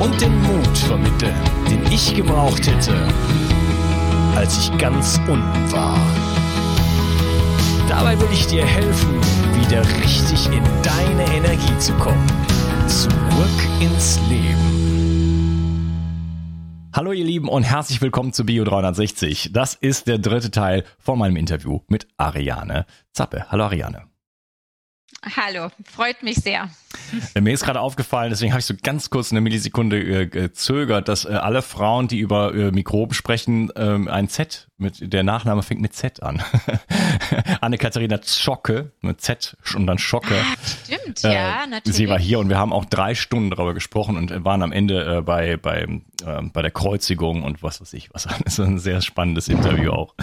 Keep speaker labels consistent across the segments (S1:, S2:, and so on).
S1: und den Mut vermitteln, den ich gebraucht hätte, als ich ganz unten war. Dabei will ich dir helfen, wieder richtig in deine Energie zu kommen. Zurück ins Leben.
S2: Hallo ihr Lieben und herzlich willkommen zu Bio 360. Das ist der dritte Teil von meinem Interview mit Ariane Zappe. Hallo Ariane.
S3: Hallo, freut mich sehr.
S2: Äh, mir ist gerade aufgefallen, deswegen habe ich so ganz kurz eine Millisekunde äh, gezögert, dass äh, alle Frauen, die über äh, Mikroben sprechen, ähm, ein Z mit der Nachname fängt mit Z an. Anne-Katharina Schocke mit Z und dann Schocke.
S3: Ah, stimmt, äh, ja, natürlich.
S2: Sie war hier und wir haben auch drei Stunden darüber gesprochen und waren am Ende äh, bei bei äh, bei der Kreuzigung und was weiß ich was. Das ist ein sehr spannendes Interview auch.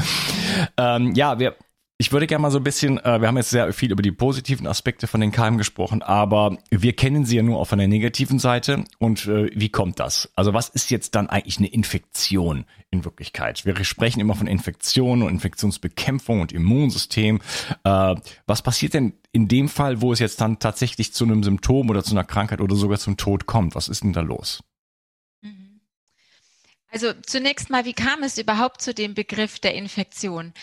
S2: Ähm, ja, wir ich würde gerne mal so ein bisschen, äh, wir haben jetzt sehr viel über die positiven Aspekte von den Keimen gesprochen, aber wir kennen sie ja nur auf einer negativen Seite. Und äh, wie kommt das? Also was ist jetzt dann eigentlich eine Infektion in Wirklichkeit? Wir sprechen immer von Infektion und Infektionsbekämpfung und Immunsystem. Äh, was passiert denn in dem Fall, wo es jetzt dann tatsächlich zu einem Symptom oder zu einer Krankheit oder sogar zum Tod kommt? Was ist denn da los?
S3: Mhm. Also zunächst mal, wie kam es überhaupt zu dem Begriff der Infektion?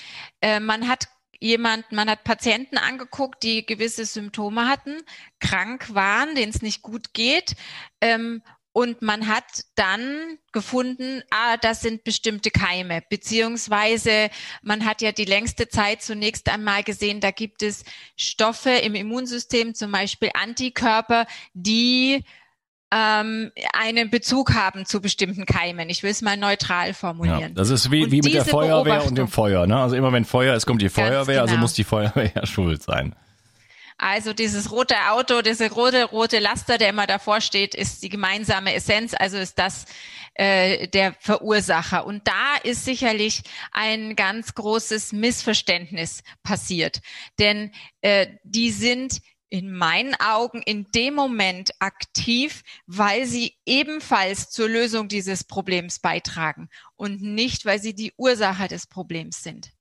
S3: Äh, man hat jemand, man hat Patienten angeguckt, die gewisse Symptome hatten, krank waren, denen es nicht gut geht. Ähm, und man hat dann gefunden, ah, das sind bestimmte Keime, beziehungsweise man hat ja die längste Zeit zunächst einmal gesehen, da gibt es Stoffe im Immunsystem, zum Beispiel Antikörper, die ähm, einen Bezug haben zu bestimmten Keimen. Ich will es mal neutral formulieren. Ja,
S2: das ist wie, wie mit der Feuerwehr und dem Feuer. Ne? Also immer wenn Feuer ist, kommt die Feuerwehr, also genau. also muss die Feuerwehr ja schuld sein.
S3: Also dieses rote Auto, diese rote, rote Laster, der immer davor steht, ist die gemeinsame Essenz, also ist das äh, der Verursacher. Und da ist sicherlich ein ganz großes Missverständnis passiert. Denn äh, die sind in meinen Augen in dem Moment aktiv, weil sie ebenfalls zur Lösung dieses Problems beitragen und nicht, weil sie die Ursache des Problems sind.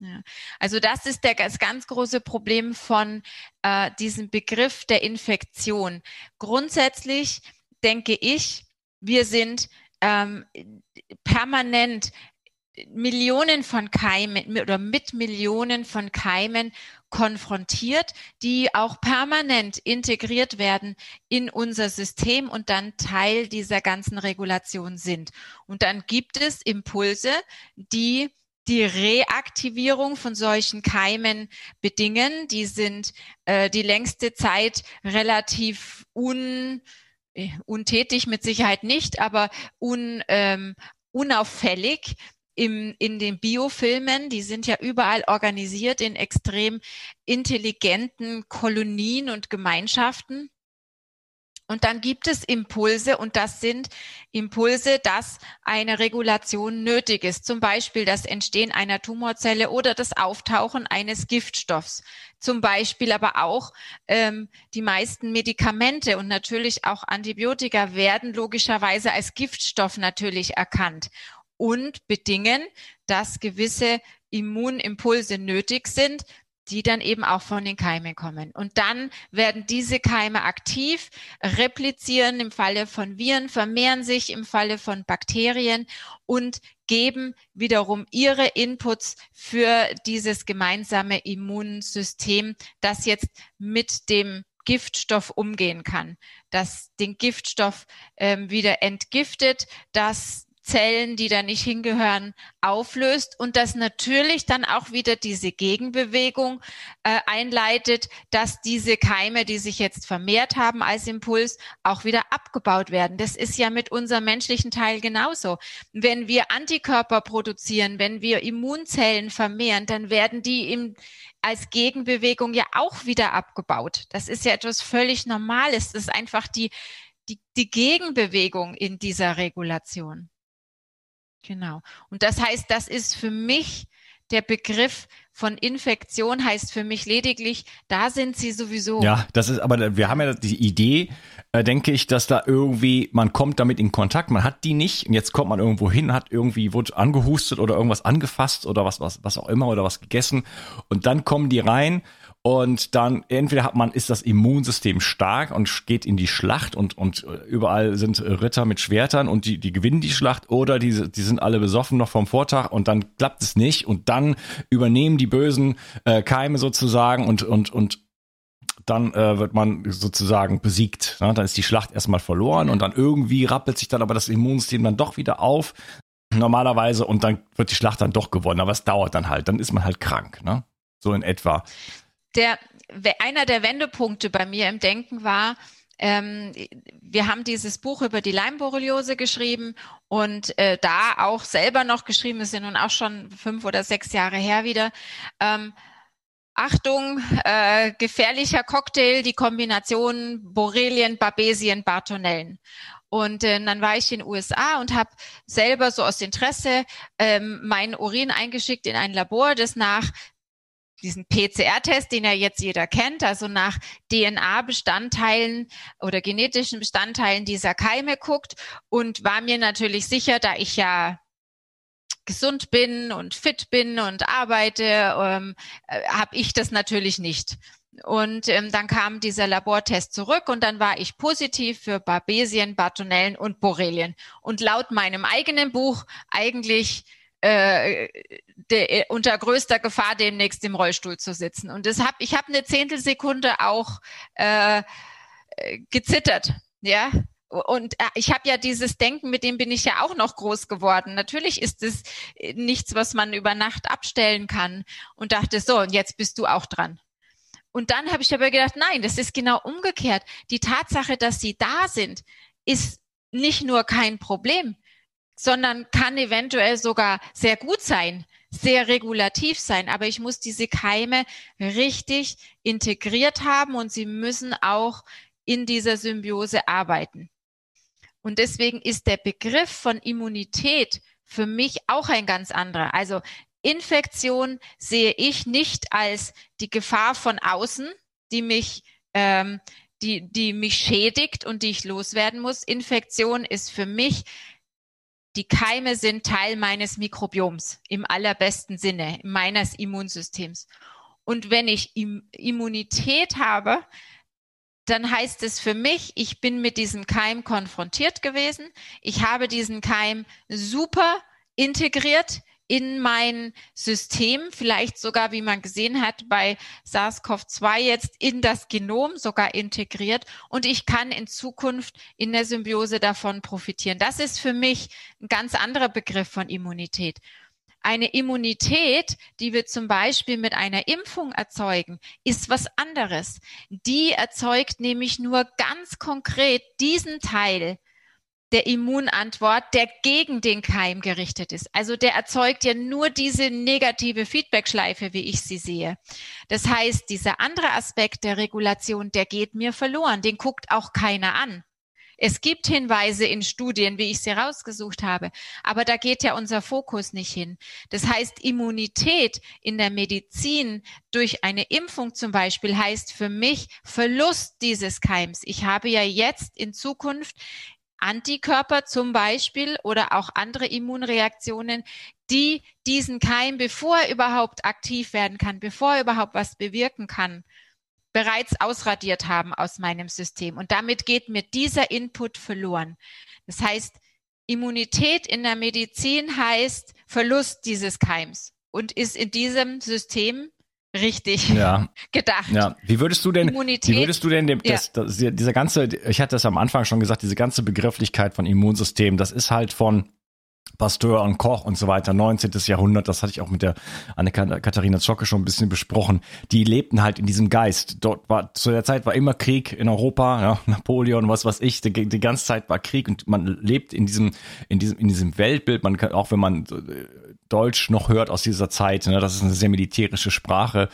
S3: Ja. Also das ist der, das ganz große Problem von äh, diesem Begriff der Infektion. Grundsätzlich denke ich, wir sind ähm, permanent Millionen von Keimen oder mit Millionen von Keimen konfrontiert, die auch permanent integriert werden in unser System und dann Teil dieser ganzen Regulation sind. Und dann gibt es Impulse, die die Reaktivierung von solchen Keimen bedingen. Die sind äh, die längste Zeit relativ un, äh, untätig, mit Sicherheit nicht, aber un, ähm, unauffällig im, in den Biofilmen, die sind ja überall organisiert in extrem intelligenten Kolonien und Gemeinschaften. Und dann gibt es Impulse und das sind Impulse, dass eine Regulation nötig ist. Zum Beispiel das Entstehen einer Tumorzelle oder das Auftauchen eines Giftstoffs. Zum Beispiel aber auch ähm, die meisten Medikamente und natürlich auch Antibiotika werden logischerweise als Giftstoff natürlich erkannt und bedingen, dass gewisse Immunimpulse nötig sind, die dann eben auch von den Keimen kommen. Und dann werden diese Keime aktiv, replizieren im Falle von Viren, vermehren sich im Falle von Bakterien und geben wiederum ihre Inputs für dieses gemeinsame Immunsystem, das jetzt mit dem Giftstoff umgehen kann, das den Giftstoff ähm, wieder entgiftet, das Zellen, die da nicht hingehören, auflöst und das natürlich dann auch wieder diese Gegenbewegung äh, einleitet, dass diese Keime, die sich jetzt vermehrt haben als Impuls, auch wieder abgebaut werden. Das ist ja mit unserem menschlichen Teil genauso. Wenn wir Antikörper produzieren, wenn wir Immunzellen vermehren, dann werden die im, als Gegenbewegung ja auch wieder abgebaut. Das ist ja etwas völlig Normales. Das ist einfach die, die, die Gegenbewegung in dieser Regulation. Genau. Und das heißt, das ist für mich der Begriff von Infektion heißt für mich lediglich, da sind sie sowieso.
S2: Ja, das ist, aber wir haben ja die Idee, äh, denke ich, dass da irgendwie, man kommt damit in Kontakt, man hat die nicht und jetzt kommt man irgendwo hin, hat irgendwie, wurde angehustet oder irgendwas angefasst oder was, was, was auch immer oder was gegessen und dann kommen die rein und dann entweder hat man, ist das Immunsystem stark und geht in die Schlacht und, und überall sind Ritter mit Schwertern und die, die gewinnen die Schlacht oder die, die sind alle besoffen noch vom Vortag und dann klappt es nicht und dann übernehmen die bösen äh, Keime sozusagen und, und, und dann äh, wird man sozusagen besiegt. Ne? Dann ist die Schlacht erstmal verloren und dann irgendwie rappelt sich dann aber das Immunsystem dann doch wieder auf. Normalerweise und dann wird die Schlacht dann doch gewonnen, aber es dauert dann halt, dann ist man halt krank, ne? So in etwa
S3: der, einer der Wendepunkte bei mir im Denken war, ähm, wir haben dieses Buch über die Leimborreliose geschrieben und äh, da auch selber noch geschrieben, ist ja nun auch schon fünf oder sechs Jahre her wieder. Ähm, Achtung, äh, gefährlicher Cocktail, die Kombination Borrelien, Babesien, Bartonellen. Und äh, dann war ich in den USA und habe selber so aus Interesse ähm, meinen Urin eingeschickt in ein Labor, das nach diesen PCR-Test, den ja jetzt jeder kennt, also nach DNA-Bestandteilen oder genetischen Bestandteilen dieser Keime guckt und war mir natürlich sicher, da ich ja gesund bin und fit bin und arbeite, ähm, äh, habe ich das natürlich nicht. Und ähm, dann kam dieser Labortest zurück und dann war ich positiv für Babesien, Bartonellen und Borrelien. Und laut meinem eigenen Buch eigentlich äh, de, äh, unter größter Gefahr demnächst im Rollstuhl zu sitzen. Und das hab, ich habe eine Zehntelsekunde auch äh, gezittert, ja. Und äh, ich habe ja dieses Denken, mit dem bin ich ja auch noch groß geworden. Natürlich ist es äh, nichts, was man über Nacht abstellen kann. Und dachte so, und jetzt bist du auch dran. Und dann habe ich aber gedacht, nein, das ist genau umgekehrt. Die Tatsache, dass sie da sind, ist nicht nur kein Problem sondern kann eventuell sogar sehr gut sein, sehr regulativ sein. Aber ich muss diese Keime richtig integriert haben und sie müssen auch in dieser Symbiose arbeiten. Und deswegen ist der Begriff von Immunität für mich auch ein ganz anderer. Also Infektion sehe ich nicht als die Gefahr von außen, die mich, ähm, die, die mich schädigt und die ich loswerden muss. Infektion ist für mich die Keime sind Teil meines Mikrobioms im allerbesten Sinne, meines Immunsystems. Und wenn ich Immunität habe, dann heißt es für mich, ich bin mit diesem Keim konfrontiert gewesen. Ich habe diesen Keim super integriert in mein System, vielleicht sogar, wie man gesehen hat, bei SARS-CoV-2 jetzt in das Genom sogar integriert und ich kann in Zukunft in der Symbiose davon profitieren. Das ist für mich ein ganz anderer Begriff von Immunität. Eine Immunität, die wir zum Beispiel mit einer Impfung erzeugen, ist was anderes. Die erzeugt nämlich nur ganz konkret diesen Teil, der Immunantwort, der gegen den Keim gerichtet ist. Also der erzeugt ja nur diese negative Feedbackschleife, wie ich sie sehe. Das heißt, dieser andere Aspekt der Regulation, der geht mir verloren. Den guckt auch keiner an. Es gibt Hinweise in Studien, wie ich sie rausgesucht habe, aber da geht ja unser Fokus nicht hin. Das heißt, Immunität in der Medizin durch eine Impfung zum Beispiel heißt für mich Verlust dieses Keims. Ich habe ja jetzt in Zukunft Antikörper zum Beispiel oder auch andere Immunreaktionen, die diesen Keim, bevor er überhaupt aktiv werden kann, bevor er überhaupt was bewirken kann, bereits ausradiert haben aus meinem System. Und damit geht mir dieser Input verloren. Das heißt, Immunität in der Medizin heißt Verlust dieses Keims und ist in diesem System richtig
S2: ja.
S3: gedacht.
S2: Ja, wie würdest du denn, Immunität, wie würdest du denn dem, das, das, dieser ganze, ich hatte das am Anfang schon gesagt, diese ganze Begrifflichkeit von Immunsystem, das ist halt von Pasteur und Koch und so weiter, 19. Jahrhundert, das hatte ich auch mit der Anne-Katharina Zschocke schon ein bisschen besprochen, die lebten halt in diesem Geist. Dort war, zu der Zeit war immer Krieg in Europa, ja, Napoleon, was weiß ich, die, die ganze Zeit war Krieg und man lebt in diesem, in diesem, in diesem Weltbild, man kann, auch wenn man äh, Deutsch noch hört aus dieser Zeit. Ne? Das ist eine sehr militärische Sprache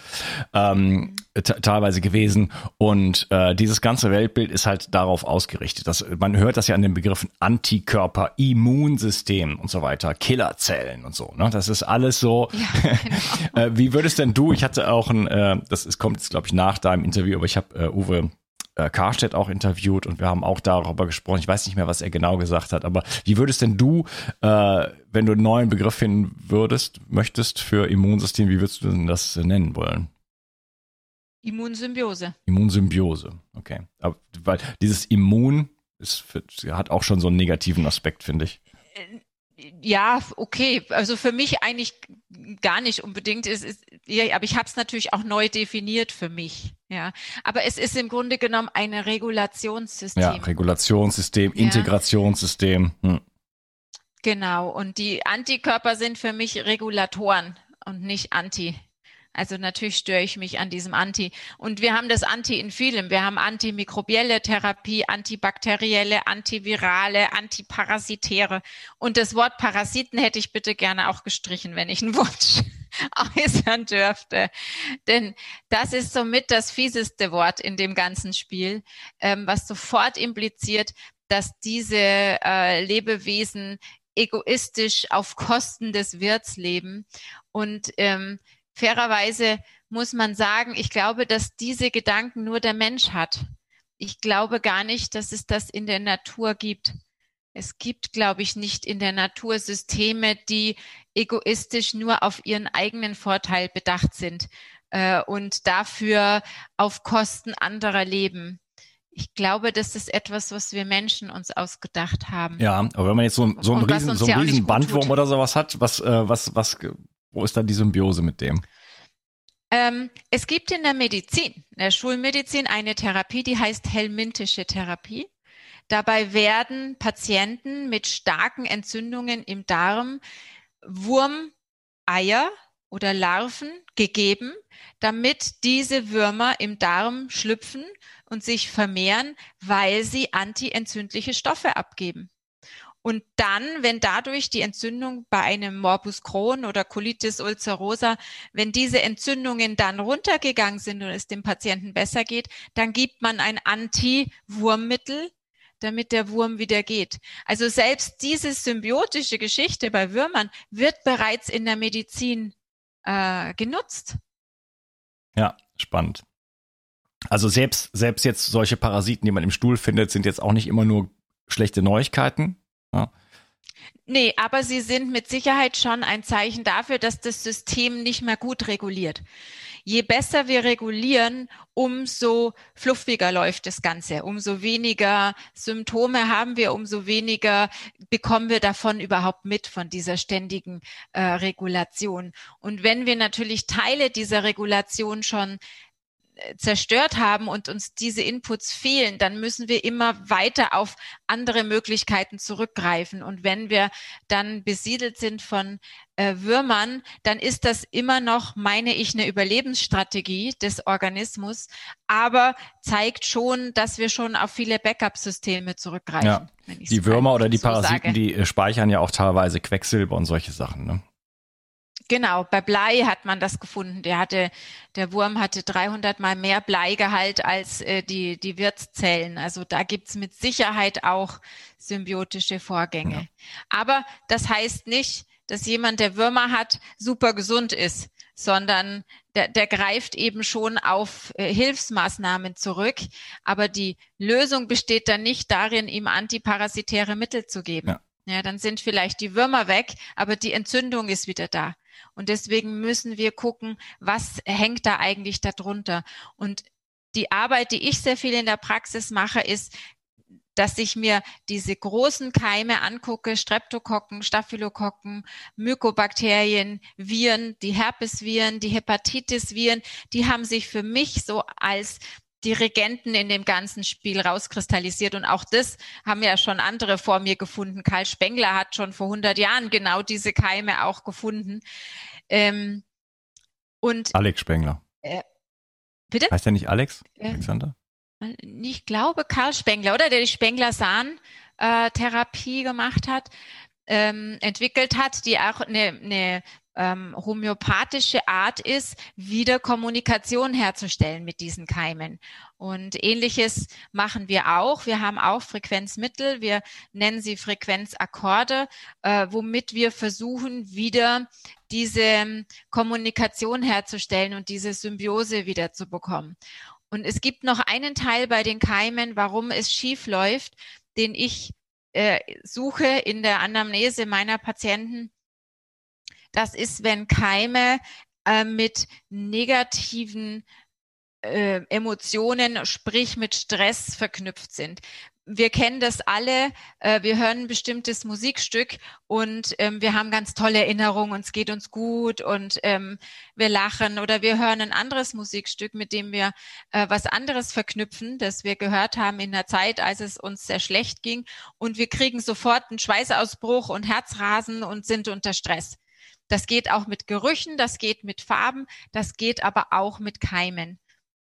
S2: ähm, teilweise gewesen. Und äh, dieses ganze Weltbild ist halt darauf ausgerichtet. Das, man hört das ja an den Begriffen Antikörper, Immunsystem und so weiter, Killerzellen und so. Ne? Das ist alles so. Ja, genau. äh, wie würdest denn du, ich hatte auch ein, äh, das ist, kommt jetzt, glaube ich, nach deinem Interview, aber ich habe äh, Uwe äh, Karstedt auch interviewt und wir haben auch darüber gesprochen. Ich weiß nicht mehr, was er genau gesagt hat, aber wie würdest denn du, äh, wenn du einen neuen Begriff finden würdest, möchtest für Immunsystem, wie würdest du denn das nennen wollen?
S3: Immunsymbiose.
S2: Immunsymbiose, okay. Aber, weil dieses Immun ist, hat auch schon so einen negativen Aspekt, finde ich.
S3: Ja, okay. Also für mich eigentlich gar nicht unbedingt. Es ist, ja, aber ich habe es natürlich auch neu definiert für mich. Ja, aber es ist im Grunde genommen ein Regulationssystem. Ja,
S2: Regulationssystem, ja. Integrationssystem. Hm.
S3: Genau. Und die Antikörper sind für mich Regulatoren und nicht Anti. Also natürlich störe ich mich an diesem Anti. Und wir haben das Anti in vielem. Wir haben antimikrobielle Therapie, antibakterielle, antivirale, antiparasitäre. Und das Wort Parasiten hätte ich bitte gerne auch gestrichen, wenn ich einen Wunsch äußern dürfte. Denn das ist somit das fieseste Wort in dem ganzen Spiel, ähm, was sofort impliziert, dass diese äh, Lebewesen egoistisch auf Kosten des Wirts leben und ähm, fairerweise muss man sagen, ich glaube, dass diese Gedanken nur der Mensch hat. Ich glaube gar nicht, dass es das in der Natur gibt. Es gibt, glaube ich, nicht in der Natur Systeme, die egoistisch nur auf ihren eigenen Vorteil bedacht sind äh, und dafür auf Kosten anderer leben. Ich glaube, das ist etwas, was wir Menschen uns ausgedacht haben.
S2: Ja, aber wenn man jetzt so, so einen riesen, so einen riesen Bandwurm oder sowas hat, was, äh, was, was wo ist da die Symbiose mit dem?
S3: Ähm, es gibt in der Medizin, in der Schulmedizin, eine Therapie, die heißt helmintische Therapie. Dabei werden Patienten mit starken Entzündungen im Darm Wurmeier oder Larven gegeben, damit diese Würmer im Darm schlüpfen und sich vermehren, weil sie antientzündliche Stoffe abgeben. Und dann, wenn dadurch die Entzündung bei einem Morbus Crohn oder Colitis ulcerosa, wenn diese Entzündungen dann runtergegangen sind und es dem Patienten besser geht, dann gibt man ein Anti-Wurmmittel, damit der Wurm wieder geht. Also selbst diese symbiotische Geschichte bei Würmern wird bereits in der Medizin äh, genutzt.
S2: Ja, spannend. Also selbst, selbst jetzt solche Parasiten, die man im Stuhl findet, sind jetzt auch nicht immer nur schlechte Neuigkeiten, ja.
S3: Nee, aber sie sind mit Sicherheit schon ein Zeichen dafür, dass das System nicht mehr gut reguliert. Je besser wir regulieren, umso fluffiger läuft das Ganze, umso weniger Symptome haben wir, umso weniger bekommen wir davon überhaupt mit, von dieser ständigen äh, Regulation. Und wenn wir natürlich Teile dieser Regulation schon zerstört haben und uns diese Inputs fehlen, dann müssen wir immer weiter auf andere Möglichkeiten zurückgreifen. Und wenn wir dann besiedelt sind von äh, Würmern, dann ist das immer noch, meine ich, eine Überlebensstrategie des Organismus, aber zeigt schon, dass wir schon auf viele Backup-Systeme zurückgreifen. Ja.
S2: Die Würmer oder die Parasiten, so die äh, speichern ja auch teilweise Quecksilber und solche Sachen. Ne?
S3: Genau, bei Blei hat man das gefunden. Der hatte, der Wurm hatte 300 mal mehr Bleigehalt als äh, die, die Wirtszellen. Also da gibt's mit Sicherheit auch symbiotische Vorgänge. Ja. Aber das heißt nicht, dass jemand, der Würmer hat, super gesund ist. sondern der, der greift eben schon auf äh, Hilfsmaßnahmen zurück. Aber die Lösung besteht dann nicht darin, ihm antiparasitäre Mittel zu geben. Ja. ja, dann sind vielleicht die Würmer weg, aber die Entzündung ist wieder da. Und deswegen müssen wir gucken, was hängt da eigentlich darunter. Und die Arbeit, die ich sehr viel in der Praxis mache, ist, dass ich mir diese großen Keime angucke, Streptokokken, Staphylokokken, Mykobakterien, Viren, die Herpesviren, die Hepatitisviren, die haben sich für mich so als die Regenten in dem ganzen Spiel rauskristallisiert. Und auch das haben ja schon andere vor mir gefunden. Karl Spengler hat schon vor 100 Jahren genau diese Keime auch gefunden. Ähm, und
S2: Alex Spengler.
S3: Äh, bitte?
S2: Heißt er nicht Alex? Äh, Alexander?
S3: ich glaube Karl Spengler, oder der die Spengler-Sahn-Therapie gemacht hat, ähm, entwickelt hat, die auch eine, eine ähm, homöopathische Art ist, wieder Kommunikation herzustellen mit diesen Keimen. Und ähnliches machen wir auch. Wir haben auch Frequenzmittel, wir nennen sie Frequenzakkorde, äh, womit wir versuchen, wieder diese Kommunikation herzustellen und diese Symbiose wieder zu bekommen. Und es gibt noch einen Teil bei den Keimen, warum es schief läuft, den ich äh, suche in der Anamnese meiner Patienten. Das ist, wenn Keime äh, mit negativen äh, Emotionen, sprich mit Stress verknüpft sind wir kennen das alle, äh, wir hören ein bestimmtes Musikstück und ähm, wir haben ganz tolle Erinnerungen, und es geht uns gut und ähm, wir lachen oder wir hören ein anderes Musikstück, mit dem wir äh, was anderes verknüpfen, das wir gehört haben in der Zeit, als es uns sehr schlecht ging und wir kriegen sofort einen Schweißausbruch und Herzrasen und sind unter Stress. Das geht auch mit Gerüchen, das geht mit Farben, das geht aber auch mit Keimen.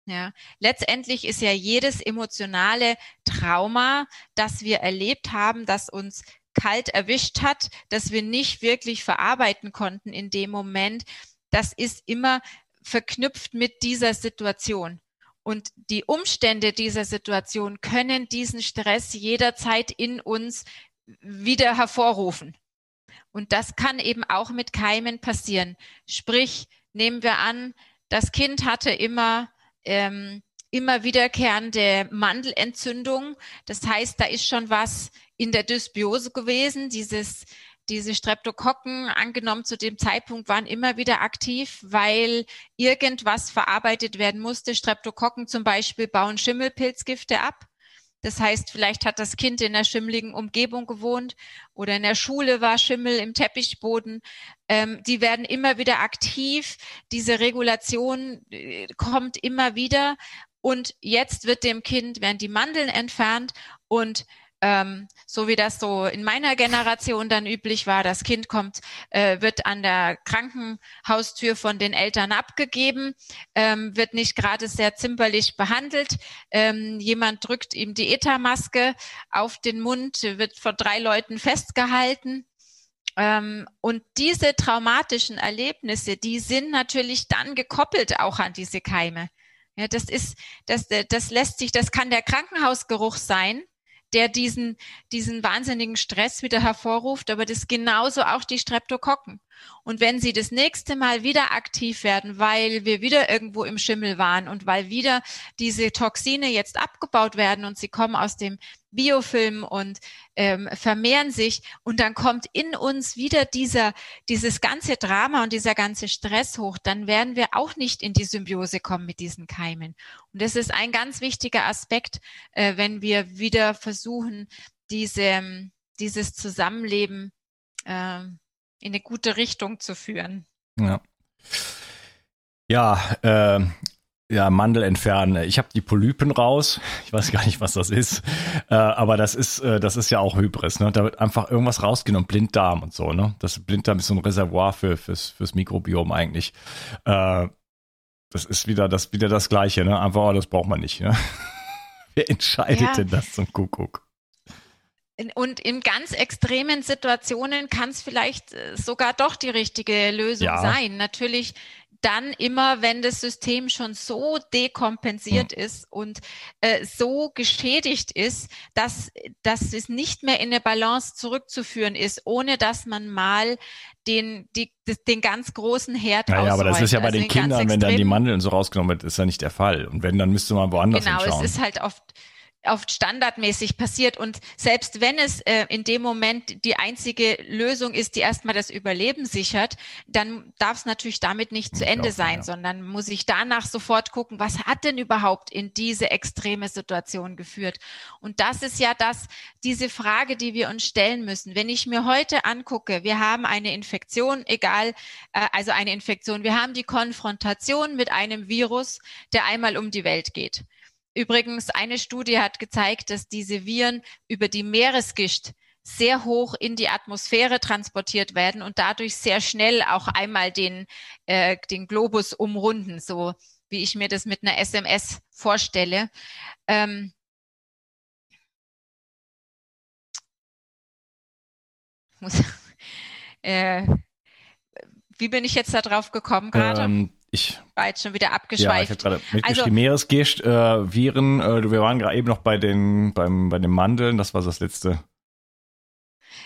S3: Ja, letztendlich ist ja jedes emotionale Trauma, das wir erlebt haben, das uns kalt erwischt hat, das wir nicht wirklich verarbeiten konnten in dem Moment, das ist immer verknüpft mit dieser Situation. Und die Umstände dieser Situation können diesen Stress jederzeit in uns wieder hervorrufen. Und das kann eben auch mit Keimen passieren. Sprich, nehmen wir an, das Kind hatte immer ähm, immer wiederkehrende Mandelentzündung. Das heißt, da ist schon was in der Dysbiose gewesen. Dieses, diese Streptokokken, angenommen zu dem Zeitpunkt, waren immer wieder aktiv, weil irgendwas verarbeitet werden musste. Streptokokken zum Beispiel bauen Schimmelpilzgifte ab. Das heißt, vielleicht hat das Kind in einer schimmligen Umgebung gewohnt oder in der Schule war Schimmel im Teppichboden. Ähm, die werden immer wieder aktiv. Diese Regulation äh, kommt immer wieder. Und jetzt wird dem Kind, werden die Mandeln entfernt und ähm, so wie das so in meiner Generation dann üblich war. Das Kind kommt, äh, wird an der Krankenhaustür von den Eltern abgegeben, ähm, wird nicht gerade sehr zimperlich behandelt. Ähm, jemand drückt ihm die ETA-Maske auf den Mund, wird von drei Leuten festgehalten. Ähm, und diese traumatischen Erlebnisse, die sind natürlich dann gekoppelt auch an diese Keime. Ja, das ist, das, das lässt sich, das kann der Krankenhausgeruch sein, der diesen, diesen wahnsinnigen Stress wieder hervorruft, aber das genauso auch die Streptokokken. Und wenn sie das nächste Mal wieder aktiv werden, weil wir wieder irgendwo im Schimmel waren und weil wieder diese Toxine jetzt abgebaut werden und sie kommen aus dem Biofilm und ähm, vermehren sich und dann kommt in uns wieder dieser, dieses ganze Drama und dieser ganze Stress hoch, dann werden wir auch nicht in die Symbiose kommen mit diesen Keimen. Und das ist ein ganz wichtiger Aspekt, äh, wenn wir wieder versuchen, diese, dieses Zusammenleben äh, in eine gute Richtung zu führen.
S2: Ja. Ja, äh, ja, Mandel entfernen. Ich habe die Polypen raus. Ich weiß gar nicht, was das ist. Äh, aber das ist, äh, das ist ja auch Hybris. Ne? Da wird einfach irgendwas rausgenommen, Blinddarm und so. Ne? Das Blinddarm ist so ein Reservoir für, fürs, fürs Mikrobiom eigentlich. Äh, das ist wieder das, wieder das Gleiche. Ne? Einfach, oh, das braucht man nicht. Ne? Wer entscheidet ja. denn das zum Kuckuck?
S3: Und in ganz extremen Situationen kann es vielleicht äh, sogar doch die richtige Lösung ja. sein. Natürlich dann immer, wenn das System schon so dekompensiert mhm. ist und äh, so geschädigt ist, dass, dass es nicht mehr in eine Balance zurückzuführen ist, ohne dass man mal den, die, den ganz großen Herd
S2: naja, aber das ist ja bei also den, den Kindern, wenn dann die Mandeln so rausgenommen wird, ist ja nicht der Fall. Und wenn, dann müsste man woanders
S3: genau,
S2: hinschauen.
S3: Genau, es ist halt oft oft standardmäßig passiert. Und selbst wenn es äh, in dem Moment die einzige Lösung ist, die erstmal das Überleben sichert, dann darf es natürlich damit nicht zu Ende sein, ja. sondern muss ich danach sofort gucken, was hat denn überhaupt in diese extreme Situation geführt? Und das ist ja das, diese Frage, die wir uns stellen müssen. Wenn ich mir heute angucke, wir haben eine Infektion, egal, äh, also eine Infektion, wir haben die Konfrontation mit einem Virus, der einmal um die Welt geht. Übrigens, eine Studie hat gezeigt, dass diese Viren über die Meeresgischt sehr hoch in die Atmosphäre transportiert werden und dadurch sehr schnell auch einmal den, äh, den Globus umrunden, so wie ich mir das mit einer SMS vorstelle. Ähm, muss, äh, wie bin ich jetzt da drauf gekommen gerade?
S2: Ähm, ich
S3: war jetzt schon wieder abgeschweift. Ja, ich
S2: habe gerade mitgeschrieben, also, Meeresgischt, äh, Viren, äh, wir waren gerade eben noch bei den, beim, bei den Mandeln, das war das letzte.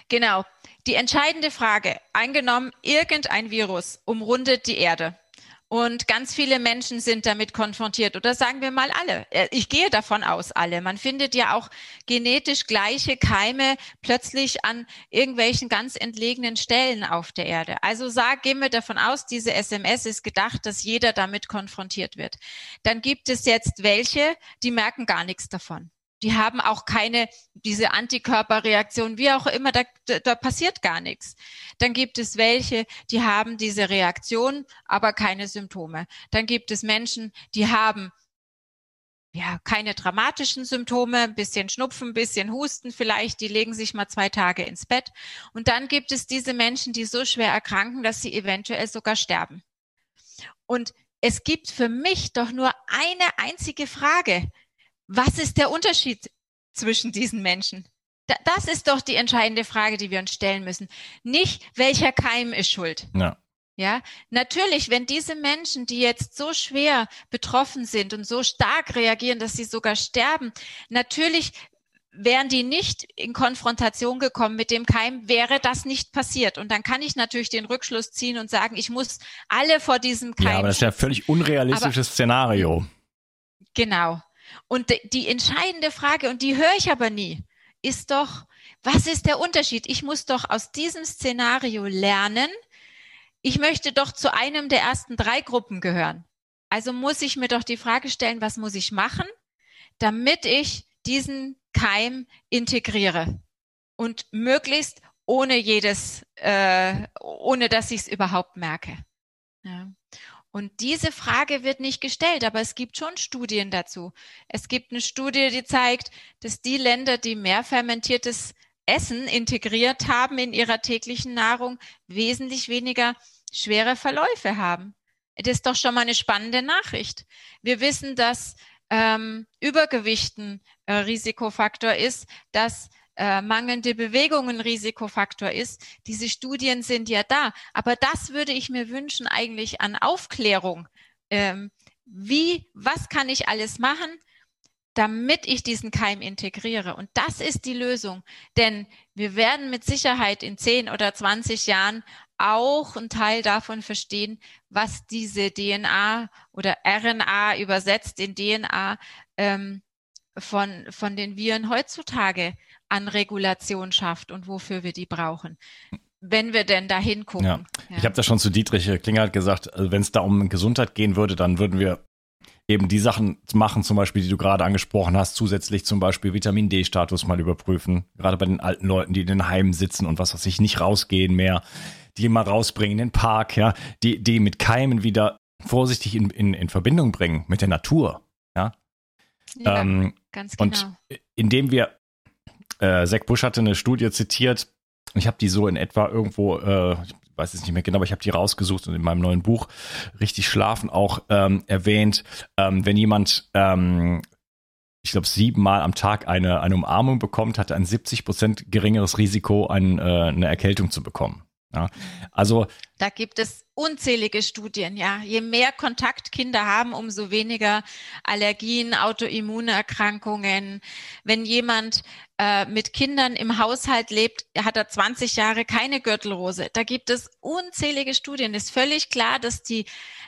S3: Genau. Die entscheidende Frage, eingenommen, irgendein Virus umrundet die Erde. Und ganz viele Menschen sind damit konfrontiert. Oder sagen wir mal alle. Äh, ich gehe davon aus, alle. Man findet ja auch genetisch gleiche Keime plötzlich an irgendwelchen ganz entlegenen Stellen auf der Erde. Also sag, gehen wir davon aus, diese SMS ist gedacht, dass jeder damit konfrontiert wird. Dann gibt es jetzt welche, die merken gar nichts davon die haben auch keine, diese Antikörperreaktion, wie auch immer, da, da passiert gar nichts. Dann gibt es welche, die haben diese Reaktion, aber keine Symptome. Dann gibt es Menschen, die haben ja, keine dramatischen Symptome, ein bisschen Schnupfen, ein bisschen Husten vielleicht, die legen sich mal zwei Tage ins Bett. Und dann gibt es diese Menschen, die so schwer erkranken, dass sie eventuell sogar sterben. Und es gibt für mich doch nur eine einzige Frage, was ist der Unterschied zwischen diesen Menschen? Das ist doch die entscheidende Frage, die wir uns stellen müssen. Nicht, welcher Keim ist schuld.
S2: Ja.
S3: Ja, natürlich, wenn diese Menschen, die jetzt so schwer betroffen sind und so stark reagieren, dass sie sogar sterben, natürlich wären die nicht in Konfrontation gekommen mit dem Keim, wäre das nicht passiert. Und dann kann ich natürlich den Rückschluss ziehen und sagen, ich muss alle vor diesem Keim. Ja,
S2: aber das ist ja ein völlig unrealistisches aber, Szenario.
S3: Genau. Und die entscheidende Frage, und die höre ich aber nie, ist doch, was ist der Unterschied? Ich muss doch aus diesem Szenario lernen. Ich möchte doch zu einem der ersten drei Gruppen gehören. Also muss ich mir doch die Frage stellen, was muss ich machen, damit ich diesen Keim integriere und möglichst ohne jedes, äh, ohne dass ich es überhaupt merke. Ja. Und diese Frage wird nicht gestellt, aber es gibt schon Studien dazu. Es gibt eine Studie, die zeigt, dass die Länder, die mehr fermentiertes Essen integriert haben in ihrer täglichen Nahrung, wesentlich weniger schwere Verläufe haben. Das ist doch schon mal eine spannende Nachricht. Wir wissen, dass ähm, Übergewicht ein äh, Risikofaktor ist, dass äh, mangelnde Bewegung ein Risikofaktor ist. Diese Studien sind ja da. Aber das würde ich mir wünschen eigentlich an Aufklärung. Ähm, wie, was kann ich alles machen, damit ich diesen Keim integriere? Und das ist die Lösung. Denn wir werden mit Sicherheit in 10 oder 20 Jahren auch einen Teil davon verstehen, was diese DNA oder RNA übersetzt in DNA ähm, von, von den Viren heutzutage an Regulation schafft und wofür wir die brauchen. Wenn wir denn da hingucken. Ja.
S2: ja. Ich habe da schon zu Dietrich Klingert gesagt, also wenn es da um Gesundheit gehen würde, dann würden wir eben die Sachen machen, zum Beispiel, die du gerade angesprochen hast, zusätzlich zum Beispiel Vitamin D-Status mal überprüfen. Gerade bei den alten Leuten, die in den Heimen sitzen und was weiß ich, nicht rausgehen mehr, die mal rausbringen in den Park, ja, die, die mit Keimen wieder vorsichtig in, in, in Verbindung bringen mit der Natur, ja.
S3: ja ähm, ganz genau.
S2: Und indem wir äh, Zach Bush hatte eine Studie zitiert. Ich habe die so in etwa irgendwo, äh, ich weiß es nicht mehr genau, aber ich habe die rausgesucht und in meinem neuen Buch richtig schlafen auch ähm, erwähnt. Ähm, wenn jemand ähm, ich glaube, siebenmal am Tag eine, eine Umarmung bekommt, hat er ein 70 Prozent geringeres Risiko, ein, äh, eine Erkältung zu bekommen. Ja, also
S3: da gibt es unzählige Studien. Ja, je mehr Kontakt Kinder haben, umso weniger Allergien, Autoimmunerkrankungen. Wenn jemand äh, mit Kindern im Haushalt lebt, hat er 20 Jahre keine Gürtelrose. Da gibt es unzählige Studien. Es ist völlig klar, dass die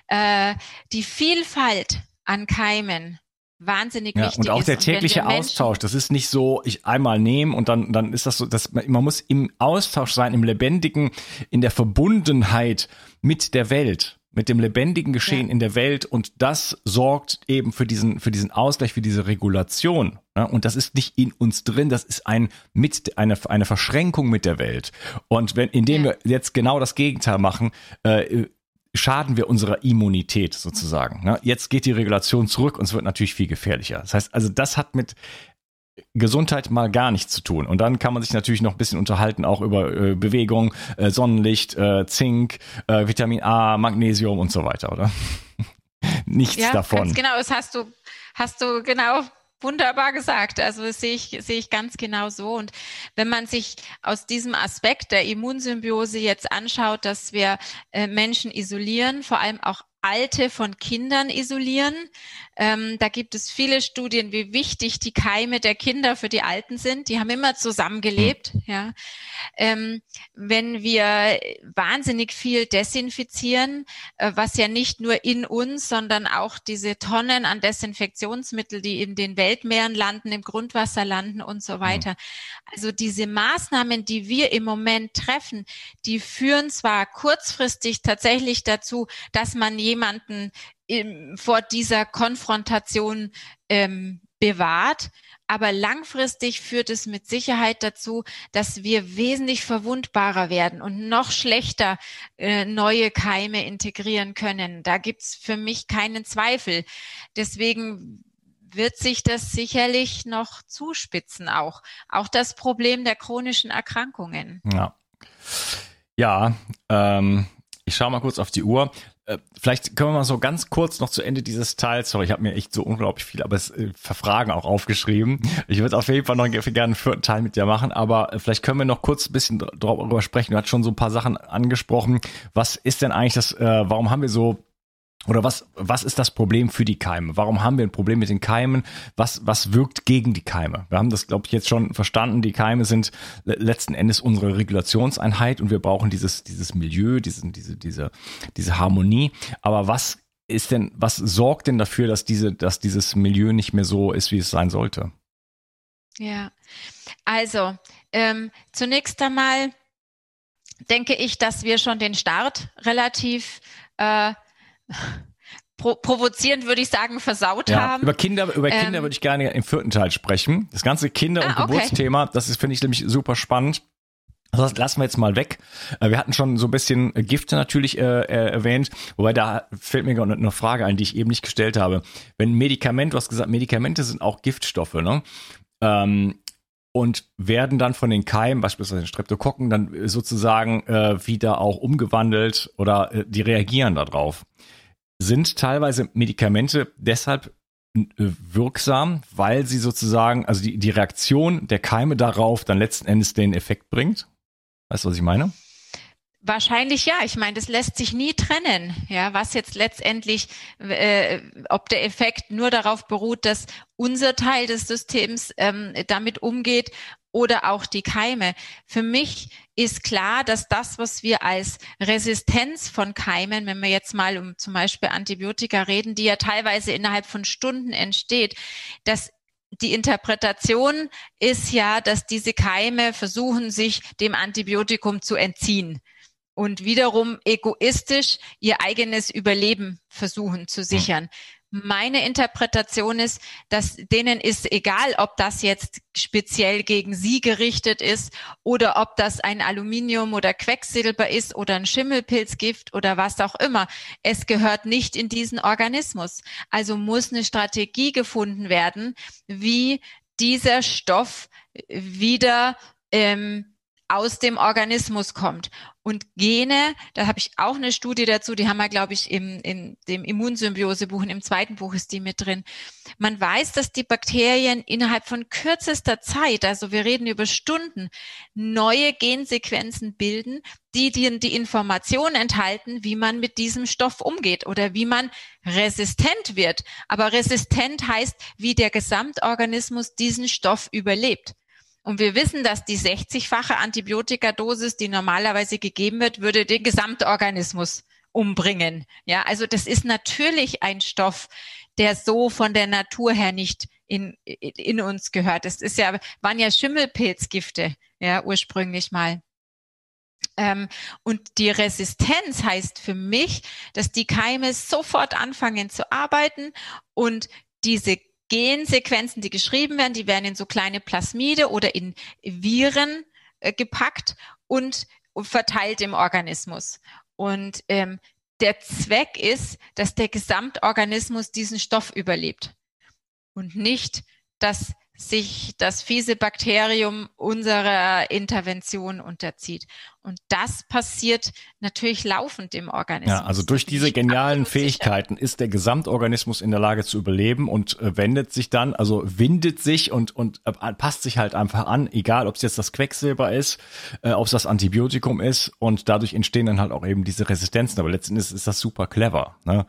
S3: äh, die Vielfalt an Keimen wahnsinnig
S2: ja,
S3: wichtig
S2: und auch der tägliche Austausch, das ist nicht so, ich einmal nehme und dann dann ist das so, dass man, man muss im Austausch sein, im lebendigen, in der Verbundenheit mit der Welt, mit dem lebendigen Geschehen ja. in der Welt und das sorgt eben für diesen für diesen Ausgleich, für diese Regulation. Ja, und das ist nicht in uns drin, das ist ein mit eine eine Verschränkung mit der Welt. Und wenn indem wir jetzt genau das Gegenteil machen, äh, schaden wir unserer Immunität sozusagen. Ne? Jetzt geht die Regulation zurück und es wird natürlich viel gefährlicher. Das heißt, also das hat mit Gesundheit mal gar nichts zu tun. Und dann kann man sich natürlich noch ein bisschen unterhalten, auch über äh, Bewegung, äh, Sonnenlicht, äh, Zink, äh, Vitamin A, Magnesium und so weiter, oder? nichts
S3: ja,
S2: davon.
S3: Ganz genau, das hast du, hast du genau Wunderbar gesagt. Also das sehe ich, sehe ich ganz genau so. Und wenn man sich aus diesem Aspekt der Immunsymbiose jetzt anschaut, dass wir äh, Menschen isolieren, vor allem auch Alte von Kindern isolieren. Ähm, da gibt es viele Studien, wie wichtig die Keime der Kinder für die Alten sind. Die haben immer zusammengelebt. Mhm. Ja. Ähm, wenn wir wahnsinnig viel desinfizieren, äh, was ja nicht nur in uns, sondern auch diese Tonnen an Desinfektionsmittel, die in den Weltmeeren landen, im Grundwasser landen und so hm. weiter. Also diese Maßnahmen, die wir im Moment treffen, die führen zwar kurzfristig tatsächlich dazu, dass man jemanden im, vor dieser Konfrontation ähm, bewahrt. Aber langfristig führt es mit Sicherheit dazu, dass wir wesentlich verwundbarer werden und noch schlechter äh, neue Keime integrieren können. Da gibt's für mich keinen Zweifel. Deswegen wird sich das sicherlich noch zuspitzen, auch, auch das Problem der chronischen Erkrankungen.
S2: Ja. Ja, ähm, ich schaue mal kurz auf die Uhr. Äh, vielleicht können wir mal so ganz kurz noch zu Ende dieses Teils, sorry, ich habe mir echt so unglaublich viel, aber es äh, Verfragen auch aufgeschrieben. Ich würde auf jeden Fall noch gerne einen vierten Teil mit dir machen, aber äh, vielleicht können wir noch kurz ein bisschen darüber sprechen. Du hast schon so ein paar Sachen angesprochen. Was ist denn eigentlich das, äh, warum haben wir so oder was, was ist das Problem für die Keime? Warum haben wir ein Problem mit den Keimen? Was, was wirkt gegen die Keime? Wir haben das, glaube ich, jetzt schon verstanden. Die Keime sind letzten Endes unsere Regulationseinheit und wir brauchen dieses, dieses Milieu, diesen, diese, diese, diese Harmonie. Aber was ist denn, was sorgt denn dafür, dass diese, dass dieses Milieu nicht mehr so ist, wie es sein sollte?
S3: Ja, also ähm, zunächst einmal denke ich, dass wir schon den Start relativ äh, Pro provozierend würde ich sagen, versaut ja, haben.
S2: Über Kinder, über Kinder ähm, würde ich gerne im vierten Teil sprechen. Das ganze Kinder- und ah, okay. Geburtsthema, das ist, finde ich, nämlich super spannend. Das lassen wir jetzt mal weg. Äh, wir hatten schon so ein bisschen Gifte natürlich äh, äh, erwähnt, wobei da fällt mir gerade eine Frage ein, die ich eben nicht gestellt habe. Wenn Medikament, du hast gesagt, Medikamente sind auch Giftstoffe, ne? Ähm, und werden dann von den Keimen, beispielsweise den Streptokokken, dann sozusagen äh, wieder auch umgewandelt oder äh, die reagieren darauf. Sind teilweise Medikamente deshalb äh, wirksam, weil sie sozusagen, also die, die Reaktion der Keime darauf dann letzten Endes den Effekt bringt? Weißt du, was ich meine?
S3: Wahrscheinlich ja. Ich meine, das lässt sich nie trennen. Ja, was jetzt letztendlich, äh, ob der Effekt nur darauf beruht, dass unser Teil des Systems ähm, damit umgeht oder auch die Keime. Für mich ist klar, dass das, was wir als Resistenz von Keimen, wenn wir jetzt mal um zum Beispiel Antibiotika reden, die ja teilweise innerhalb von Stunden entsteht, dass die Interpretation ist ja, dass diese Keime versuchen, sich dem Antibiotikum zu entziehen und wiederum egoistisch ihr eigenes Überleben versuchen zu sichern. Meine Interpretation ist, dass denen ist egal, ob das jetzt speziell gegen sie gerichtet ist oder ob das ein Aluminium oder Quecksilber ist oder ein Schimmelpilzgift oder was auch immer. Es gehört nicht in diesen Organismus. Also muss eine Strategie gefunden werden, wie dieser Stoff wieder ähm, aus dem Organismus kommt. Und Gene, da habe ich auch eine Studie dazu, die haben wir, glaube ich, im, in dem Immunsymbiose-Buch, im zweiten Buch ist die mit drin. Man weiß, dass die Bakterien innerhalb von kürzester Zeit, also wir reden über Stunden, neue Gensequenzen bilden, die die, die Information enthalten, wie man mit diesem Stoff umgeht oder wie man resistent wird. Aber resistent heißt, wie der Gesamtorganismus diesen Stoff überlebt. Und wir wissen, dass die 60-fache Antibiotikadosis, die normalerweise gegeben wird, würde den Gesamtorganismus umbringen. Ja, also das ist natürlich ein Stoff, der so von der Natur her nicht in, in uns gehört. Das ist ja, waren ja Schimmelpilzgifte, ja, ursprünglich mal. Ähm, und die Resistenz heißt für mich, dass die Keime sofort anfangen zu arbeiten und diese Gensequenzen, die geschrieben werden, die werden in so kleine Plasmide oder in Viren äh, gepackt und verteilt im Organismus. Und ähm, der Zweck ist, dass der Gesamtorganismus diesen Stoff überlebt und nicht, dass sich das fiese Bakterium unserer Intervention unterzieht. Und das passiert natürlich laufend im Organismus.
S2: Ja, also durch diese genialen Fähigkeiten ist der Gesamtorganismus in der Lage zu überleben und äh, wendet sich dann, also windet sich und, und äh, passt sich halt einfach an, egal ob es jetzt das Quecksilber ist, äh, ob es das Antibiotikum ist und dadurch entstehen dann halt auch eben diese Resistenzen. Aber letztendlich ist das super clever. Ne?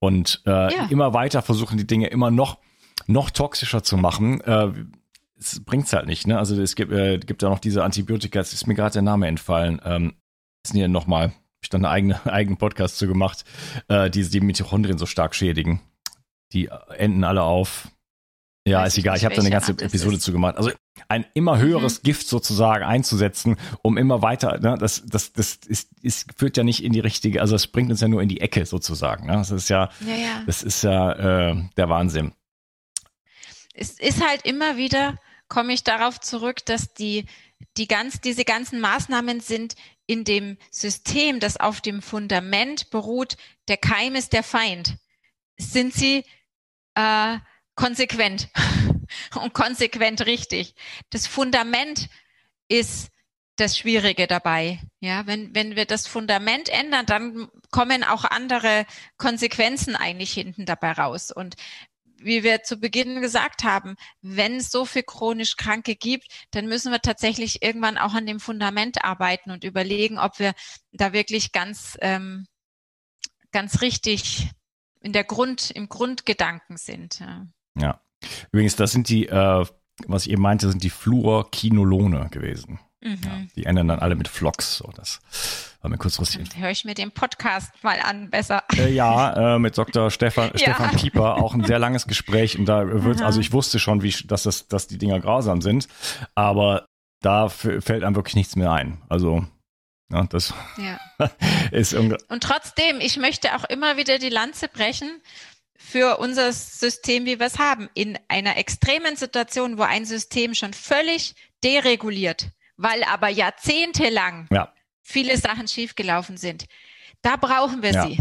S2: Und äh, ja. immer weiter versuchen die Dinge immer noch noch toxischer zu machen, äh, es bringt's halt nicht. Ne? Also es gibt, äh, gibt da noch diese Antibiotika, es ist mir gerade der Name entfallen. Ähm, sind hier nochmal, habe ich dann einen eigene, eigenen Podcast zu gemacht, äh, die die Mitochondrien so stark schädigen. Die enden alle auf. Ja, Weiß ist egal, ich habe da eine ganze Art Episode zu gemacht. Also ein immer höheres mhm. Gift sozusagen einzusetzen, um immer weiter, ne, das, das, das ist, ist, führt ja nicht in die richtige, also es bringt uns ja nur in die Ecke sozusagen. Ne? Das ist ja, ja, ja. das ist ja äh, der Wahnsinn
S3: es ist halt immer wieder, komme ich darauf zurück, dass die, die ganz, diese ganzen Maßnahmen sind in dem System, das auf dem Fundament beruht, der Keim ist der Feind. Sind sie äh, konsequent und konsequent richtig. Das Fundament ist das Schwierige dabei. Ja, wenn, wenn wir das Fundament ändern, dann kommen auch andere Konsequenzen eigentlich hinten dabei raus. Und wie wir zu Beginn gesagt haben, wenn es so viel chronisch Kranke gibt, dann müssen wir tatsächlich irgendwann auch an dem Fundament arbeiten und überlegen, ob wir da wirklich ganz, ähm, ganz richtig in der Grund, im Grundgedanken sind.
S2: Ja. ja. Übrigens, das sind die, äh, was ich eben meinte, sind die Fluorkinolone gewesen. Mhm. Ja, die ändern dann alle mit Flocks. So, das war mir kurzfristig.
S3: Höre ich mir den Podcast mal an, besser.
S2: Äh, ja, äh, mit Dr. Stefan, ja. Stefan Pieper auch ein sehr langes Gespräch. Und da wird, also ich wusste schon, wie, dass, das, dass die Dinger grausam sind. Aber da fällt einem wirklich nichts mehr ein. Also ja, das ja. ist
S3: Und trotzdem, ich möchte auch immer wieder die Lanze brechen für unser System, wie wir es haben. In einer extremen Situation, wo ein System schon völlig dereguliert, weil aber jahrzehntelang ja. viele Sachen schiefgelaufen sind. Da brauchen wir ja. sie.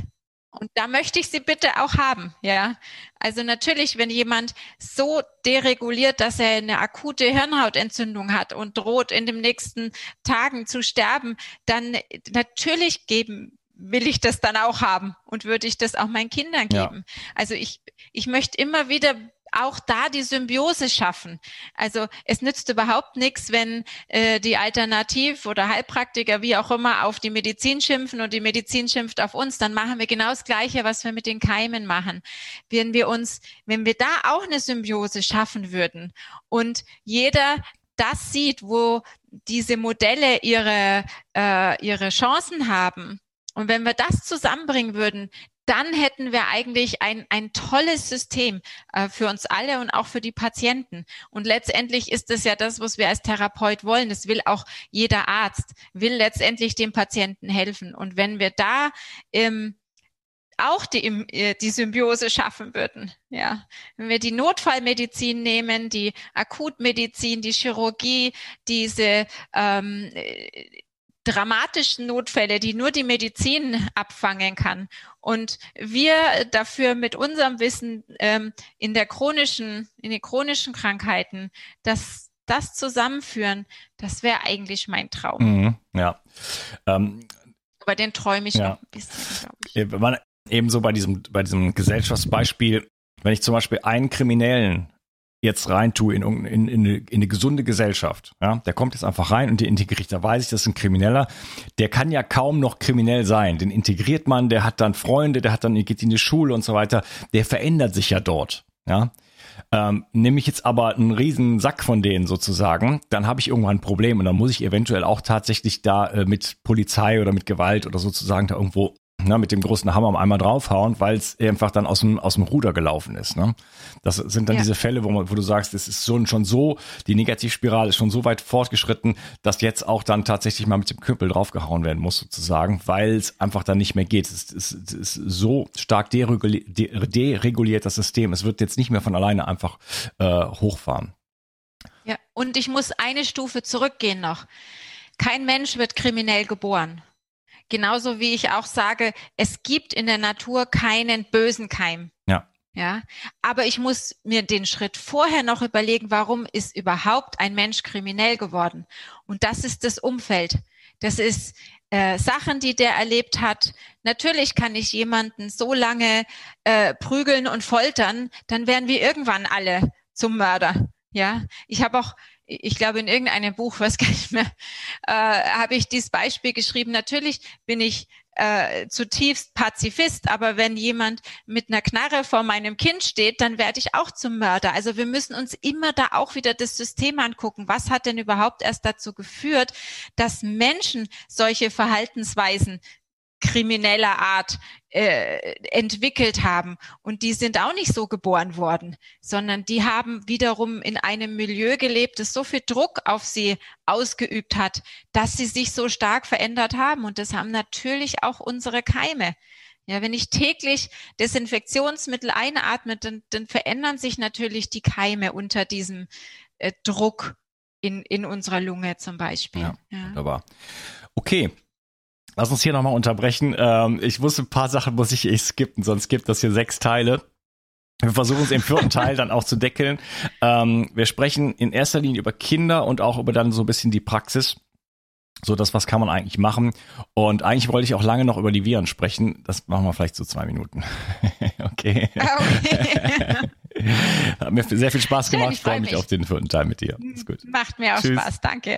S3: Und da möchte ich sie bitte auch haben, ja. Also natürlich, wenn jemand so dereguliert, dass er eine akute Hirnhautentzündung hat und droht in den nächsten Tagen zu sterben, dann natürlich geben will ich das dann auch haben und würde ich das auch meinen Kindern geben. Ja. Also ich, ich möchte immer wieder auch da die Symbiose schaffen. Also es nützt überhaupt nichts, wenn äh, die Alternativ- oder Heilpraktiker, wie auch immer, auf die Medizin schimpfen und die Medizin schimpft auf uns. Dann machen wir genau das Gleiche, was wir mit den Keimen machen. Wenn wir uns, wenn wir da auch eine Symbiose schaffen würden und jeder das sieht, wo diese Modelle ihre, äh, ihre Chancen haben, und wenn wir das zusammenbringen würden, dann hätten wir eigentlich ein, ein tolles System äh, für uns alle und auch für die Patienten. Und letztendlich ist es ja das, was wir als Therapeut wollen. Das will auch jeder Arzt, will letztendlich dem Patienten helfen. Und wenn wir da ähm, auch die, äh, die Symbiose schaffen würden. Ja, wenn wir die Notfallmedizin nehmen, die Akutmedizin, die Chirurgie, diese ähm, dramatischen Notfälle, die nur die Medizin abfangen kann. Und wir dafür mit unserem Wissen ähm, in der chronischen, in den chronischen Krankheiten, das das zusammenführen, das wäre eigentlich mein Traum.
S2: Mhm, ja. Ähm,
S3: Aber den träume ich
S2: ja.
S3: noch ein bisschen, glaube ich.
S2: Wenn man ebenso bei diesem, bei diesem Gesellschaftsbeispiel, wenn ich zum Beispiel einen Kriminellen jetzt rein tue in, in, in, in, eine, in eine gesunde Gesellschaft, ja, der kommt jetzt einfach rein und der integriert, da weiß ich, das ist ein Krimineller, der kann ja kaum noch kriminell sein, den integriert man, der hat dann Freunde, der hat dann, geht in die Schule und so weiter, der verändert sich ja dort, ja. Ähm, nehme ich jetzt aber einen riesen Sack von denen sozusagen, dann habe ich irgendwann ein Problem und dann muss ich eventuell auch tatsächlich da äh, mit Polizei oder mit Gewalt oder sozusagen da irgendwo ne, mit dem großen Hammer einmal draufhauen, weil es einfach dann aus dem, aus dem Ruder gelaufen ist. Ne? Das sind dann
S3: Ja.
S2: diese Fälle, wo, man, wo du sagst, es ist so, schon so, die Negativspirale ist schon so weit fortgeschritten, dass jetzt auch dann tatsächlich mal mit dem Knüppel draufgehauen werden muss, sozusagen, weil es einfach dann nicht mehr geht. Es ist, es ist so stark dereguli de- dereguliert, das System. Es wird jetzt nicht mehr von alleine einfach äh, hochfahren.
S3: Ja, und ich muss eine Stufe zurückgehen noch. Kein Mensch wird kriminell geboren. Genauso wie ich auch sage, es gibt in der Natur keinen bösen Keim.
S2: Ja.
S3: Ja, aber ich muss mir den Schritt vorher noch überlegen, warum ist überhaupt ein Mensch kriminell geworden? Und das ist das Umfeld. Das ist äh, Sachen, die der erlebt hat. Natürlich kann ich jemanden so lange äh, prügeln und foltern, dann werden wir irgendwann alle zum Mörder. Ja, ich habe auch, ich glaube in irgendeinem Buch, weiß gar nicht mehr, äh, habe ich dieses Beispiel geschrieben. Natürlich bin ich äh, zutiefst Pazifist, aber wenn jemand mit einer Knarre vor meinem Kind steht, dann werde ich auch zum Mörder. Also wir müssen uns immer da auch wieder das System angucken. Was hat denn überhaupt erst dazu geführt, dass Menschen solche Verhaltensweisen krimineller Art äh, entwickelt haben. Und die sind auch nicht so geboren worden, sondern die haben wiederum in einem Milieu gelebt, das so viel Druck auf sie ausgeübt hat, dass sie sich so stark verändert haben. Und das haben natürlich auch unsere Keime. Ja, wenn ich täglich Desinfektionsmittel einatme, dann, dann verändern sich natürlich die Keime unter diesem äh, Druck in, in unserer Lunge zum Beispiel.
S2: Ja.
S3: Ja.
S2: Wunderbar. Okay. Lass uns hier nochmal unterbrechen. Ähm, ich muss ein paar Sachen muss ich eh skippen, sonst gibt das hier sechs Teile. Wir versuchen es im vierten Teil dann auch zu deckeln. Ähm, wir sprechen in erster Linie über Kinder und auch über dann so ein bisschen die Praxis. So, das, was kann man eigentlich machen? Und eigentlich wollte ich auch lange noch über die Viren sprechen. Das machen wir vielleicht so zwei Minuten. okay.
S3: Okay.
S2: Hat mir sehr viel Spaß gemacht.
S3: ich
S2: Ich freue
S3: freu
S2: mich
S3: mich.
S2: auf den vierten Teil mit dir. Ist gut.
S3: Macht mir auch
S2: Tschüss.
S3: Spaß, danke.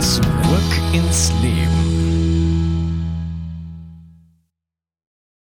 S4: Zurück ins Leben.